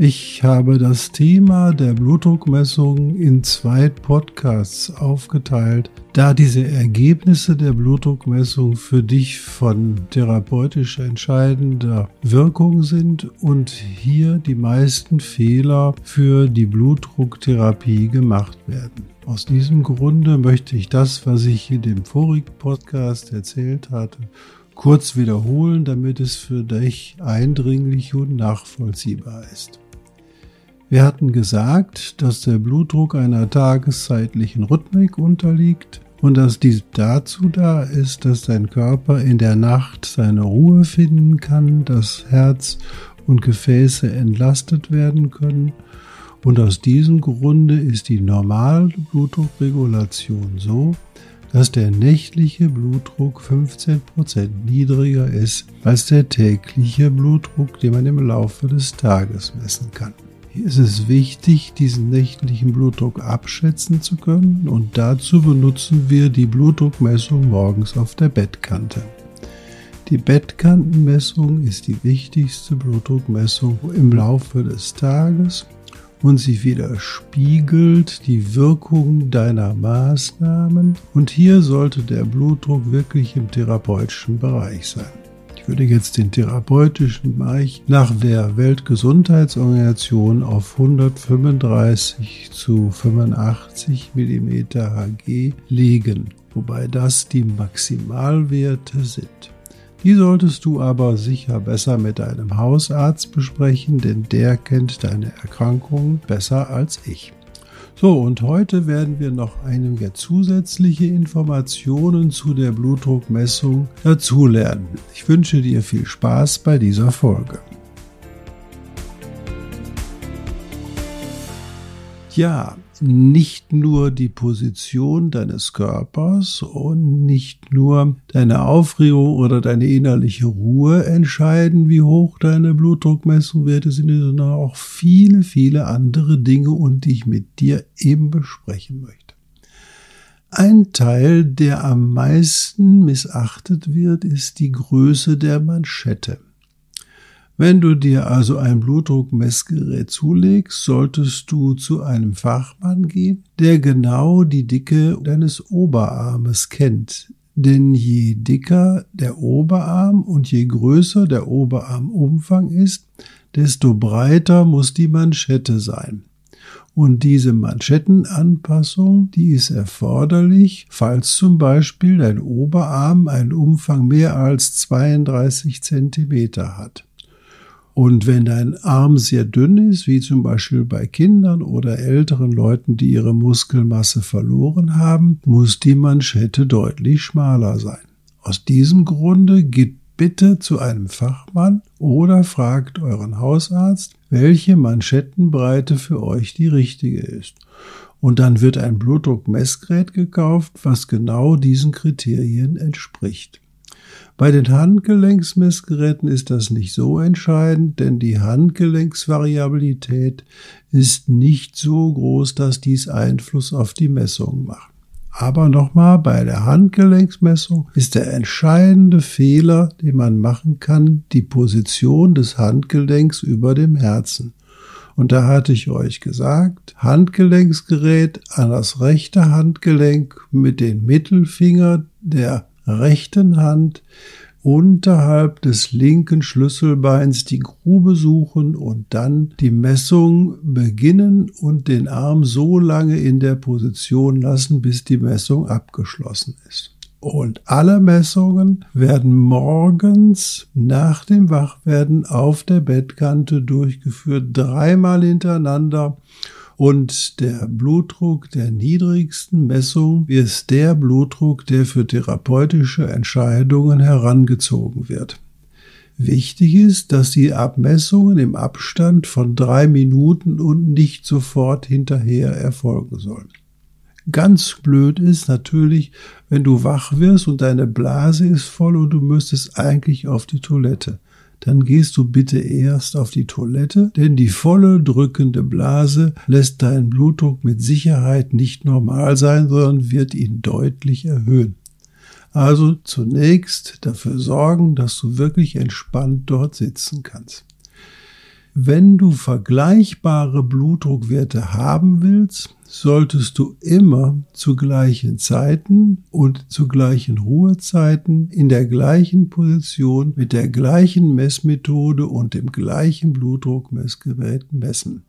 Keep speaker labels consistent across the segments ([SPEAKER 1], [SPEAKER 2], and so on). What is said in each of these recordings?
[SPEAKER 1] Ich habe das Thema der Blutdruckmessung in zwei Podcasts aufgeteilt, da diese Ergebnisse der Blutdruckmessung für dich von therapeutisch entscheidender Wirkung sind und hier die meisten Fehler für die Blutdrucktherapie gemacht werden. Aus diesem Grunde möchte ich das, was ich in dem vorigen Podcast erzählt hatte, kurz wiederholen, damit es für dich eindringlich und nachvollziehbar ist. Wir hatten gesagt, dass der Blutdruck einer tageszeitlichen Rhythmik unterliegt und dass dies dazu da ist, dass dein Körper in der Nacht seine Ruhe finden kann, dass Herz und Gefäße entlastet werden können und aus diesem Grunde ist die normale Blutdruckregulation so, dass der nächtliche Blutdruck 15% niedriger ist als der tägliche Blutdruck, den man im Laufe des Tages messen kann. Ist es wichtig, diesen nächtlichen Blutdruck abschätzen zu können. Und dazu benutzen wir die Blutdruckmessung morgens auf der Bettkante. Die Bettkantenmessung ist die wichtigste Blutdruckmessung im Laufe des Tages. Und sie widerspiegelt die Wirkung deiner Maßnahmen. Und hier sollte der Blutdruck wirklich im therapeutischen Bereich sein würde jetzt den therapeutischen Bereich nach der Weltgesundheitsorganisation auf 135 zu 85 mm Hg legen, wobei das die Maximalwerte sind. Die solltest du aber sicher besser mit deinem Hausarzt besprechen, denn der kennt deine Erkrankungen besser als ich. So, und heute werden wir noch einige zusätzliche Informationen zu der Blutdruckmessung dazulernen. Ich wünsche dir viel Spaß bei dieser Folge. Ja, nicht nur die Position deines Körpers und nicht nur deine Aufregung oder deine innerliche Ruhe entscheiden, wie hoch deine Blutdruckmessungswerte sind, sondern auch viele, viele andere Dinge und die ich mit dir eben besprechen möchte. Ein Teil, der am meisten missachtet wird, ist die Größe der Manschette. Wenn du dir also ein Blutdruckmessgerät zulegst, solltest du zu einem Fachmann gehen, der genau die Dicke deines Oberarmes kennt. Denn je dicker der Oberarm und je größer der Oberarmumfang ist, desto breiter muss die Manschette sein. Und diese Manschettenanpassung, die ist erforderlich, falls zum Beispiel dein Oberarm einen Umfang mehr als 32 Zentimeter hat. Und wenn dein Arm sehr dünn ist, wie zum Beispiel bei Kindern oder älteren Leuten, die ihre Muskelmasse verloren haben, muss die Manschette deutlich schmaler sein. Aus diesem Grunde geht bitte zu einem Fachmann oder fragt euren Hausarzt, welche Manschettenbreite für euch die richtige ist. Und dann wird ein Blutdruckmessgerät gekauft, was genau diesen Kriterien entspricht. Bei den Handgelenksmessgeräten ist das nicht so entscheidend, denn die Handgelenksvariabilität ist nicht so groß, dass dies Einfluss auf die Messung macht. Aber nochmal, bei der Handgelenksmessung ist der entscheidende Fehler, den man machen kann, die Position des Handgelenks über dem Herzen. Und da hatte ich euch gesagt, Handgelenksgerät an das rechte Handgelenk mit den Mittelfinger der rechten Hand unterhalb des linken Schlüsselbeins die Grube suchen und dann die Messung beginnen und den Arm so lange in der Position lassen, bis die Messung abgeschlossen ist. Und alle Messungen werden morgens nach dem Wachwerden auf der Bettkante durchgeführt, dreimal hintereinander und der Blutdruck der niedrigsten Messung ist der Blutdruck, der für therapeutische Entscheidungen herangezogen wird. Wichtig ist, dass die Abmessungen im Abstand von drei Minuten und nicht sofort hinterher erfolgen sollen. Ganz blöd ist natürlich, wenn du wach wirst und deine Blase ist voll und du müsstest eigentlich auf die Toilette. Dann gehst du bitte erst auf die Toilette, denn die volle drückende Blase lässt deinen Blutdruck mit Sicherheit nicht normal sein, sondern wird ihn deutlich erhöhen. Also zunächst dafür sorgen, dass du wirklich entspannt dort sitzen kannst. Wenn du vergleichbare Blutdruckwerte haben willst, solltest du immer zu gleichen Zeiten und zu gleichen Ruhezeiten in der gleichen Position mit der gleichen Messmethode und dem gleichen Blutdruckmessgerät messen.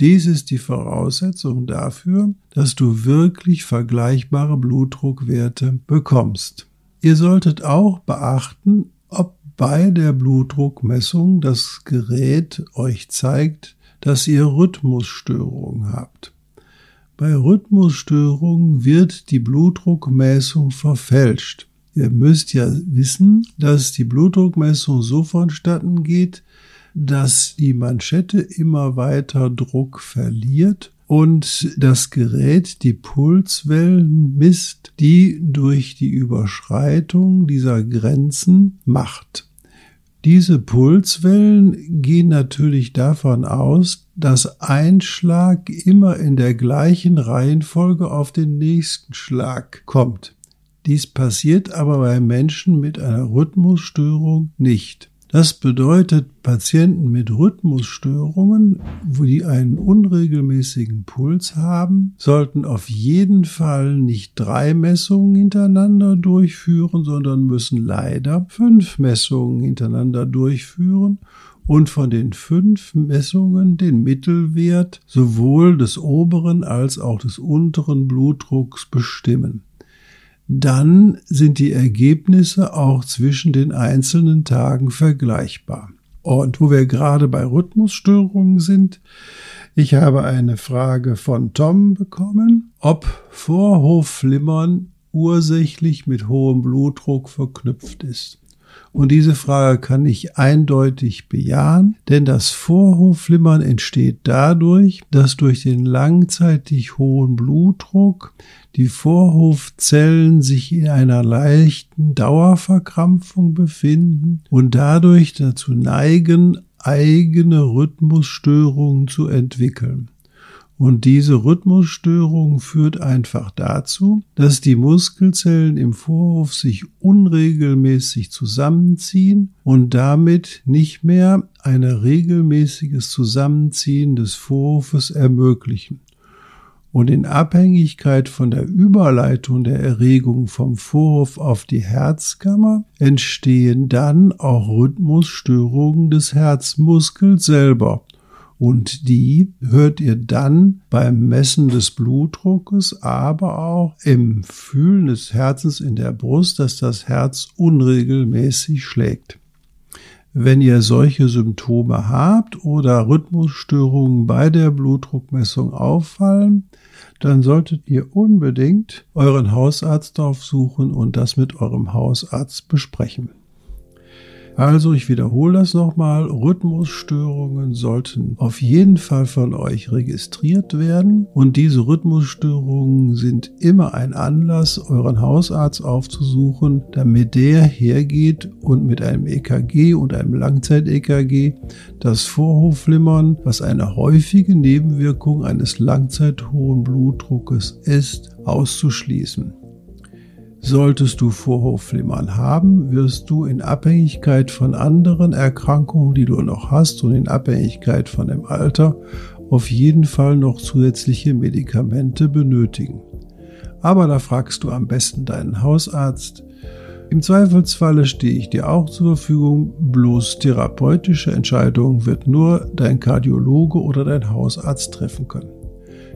[SPEAKER 1] Dies ist die Voraussetzung dafür, dass du wirklich vergleichbare Blutdruckwerte bekommst. Ihr solltet auch beachten, ob bei der Blutdruckmessung das Gerät euch zeigt, dass ihr Rhythmusstörungen habt. Bei Rhythmusstörungen wird die Blutdruckmessung verfälscht. Ihr müsst ja wissen, dass die Blutdruckmessung so vonstatten geht, dass die Manschette immer weiter Druck verliert und das Gerät die Pulswellen misst, die durch die Überschreitung dieser Grenzen macht. Diese Pulswellen gehen natürlich davon aus, dass ein Schlag immer in der gleichen Reihenfolge auf den nächsten Schlag kommt. Dies passiert aber bei Menschen mit einer Rhythmusstörung nicht. Das bedeutet, Patienten mit Rhythmusstörungen, wo die einen unregelmäßigen Puls haben, sollten auf jeden Fall nicht drei Messungen hintereinander durchführen, sondern müssen leider fünf Messungen hintereinander durchführen und von den fünf Messungen den Mittelwert sowohl des oberen als auch des unteren Blutdrucks bestimmen dann sind die Ergebnisse auch zwischen den einzelnen Tagen vergleichbar. Und wo wir gerade bei Rhythmusstörungen sind, ich habe eine Frage von Tom bekommen, ob Vorhofflimmern ursächlich mit hohem Blutdruck verknüpft ist. Und diese Frage kann ich eindeutig bejahen, denn das Vorhofflimmern entsteht dadurch, dass durch den langzeitig hohen Blutdruck die Vorhofzellen sich in einer leichten Dauerverkrampfung befinden und dadurch dazu neigen, eigene Rhythmusstörungen zu entwickeln. Und diese Rhythmusstörung führt einfach dazu, dass die Muskelzellen im Vorhof sich unregelmäßig zusammenziehen und damit nicht mehr ein regelmäßiges Zusammenziehen des Vorhofes ermöglichen. Und in Abhängigkeit von der Überleitung der Erregung vom Vorhof auf die Herzkammer entstehen dann auch Rhythmusstörungen des Herzmuskels selber und die hört ihr dann beim Messen des Blutdruckes, aber auch im Fühlen des Herzens in der Brust, dass das Herz unregelmäßig schlägt. Wenn ihr solche Symptome habt oder Rhythmusstörungen bei der Blutdruckmessung auffallen, dann solltet ihr unbedingt euren Hausarzt aufsuchen und das mit eurem Hausarzt besprechen. Also ich wiederhole das nochmal, Rhythmusstörungen sollten auf jeden Fall von euch registriert werden und diese Rhythmusstörungen sind immer ein Anlass, euren Hausarzt aufzusuchen, damit der hergeht und mit einem EKG und einem Langzeit-EKG das Vorhofflimmern, was eine häufige Nebenwirkung eines langzeithohen Blutdruckes ist, auszuschließen. Solltest du Vorhofflimmern haben, wirst du in Abhängigkeit von anderen Erkrankungen, die du noch hast und in Abhängigkeit von dem Alter, auf jeden Fall noch zusätzliche Medikamente benötigen. Aber da fragst du am besten deinen Hausarzt. Im Zweifelsfalle stehe ich dir auch zur Verfügung, bloß therapeutische Entscheidungen wird nur dein Kardiologe oder dein Hausarzt treffen können.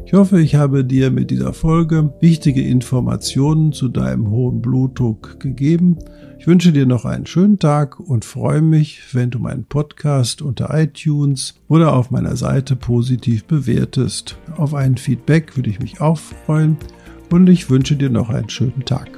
[SPEAKER 1] Ich hoffe, ich habe dir mit dieser Folge wichtige Informationen zu deinem hohen Blutdruck gegeben. Ich wünsche dir noch einen schönen Tag und freue mich, wenn du meinen Podcast unter iTunes oder auf meiner Seite positiv bewertest. Auf ein Feedback würde ich mich auch freuen und ich wünsche dir noch einen schönen Tag.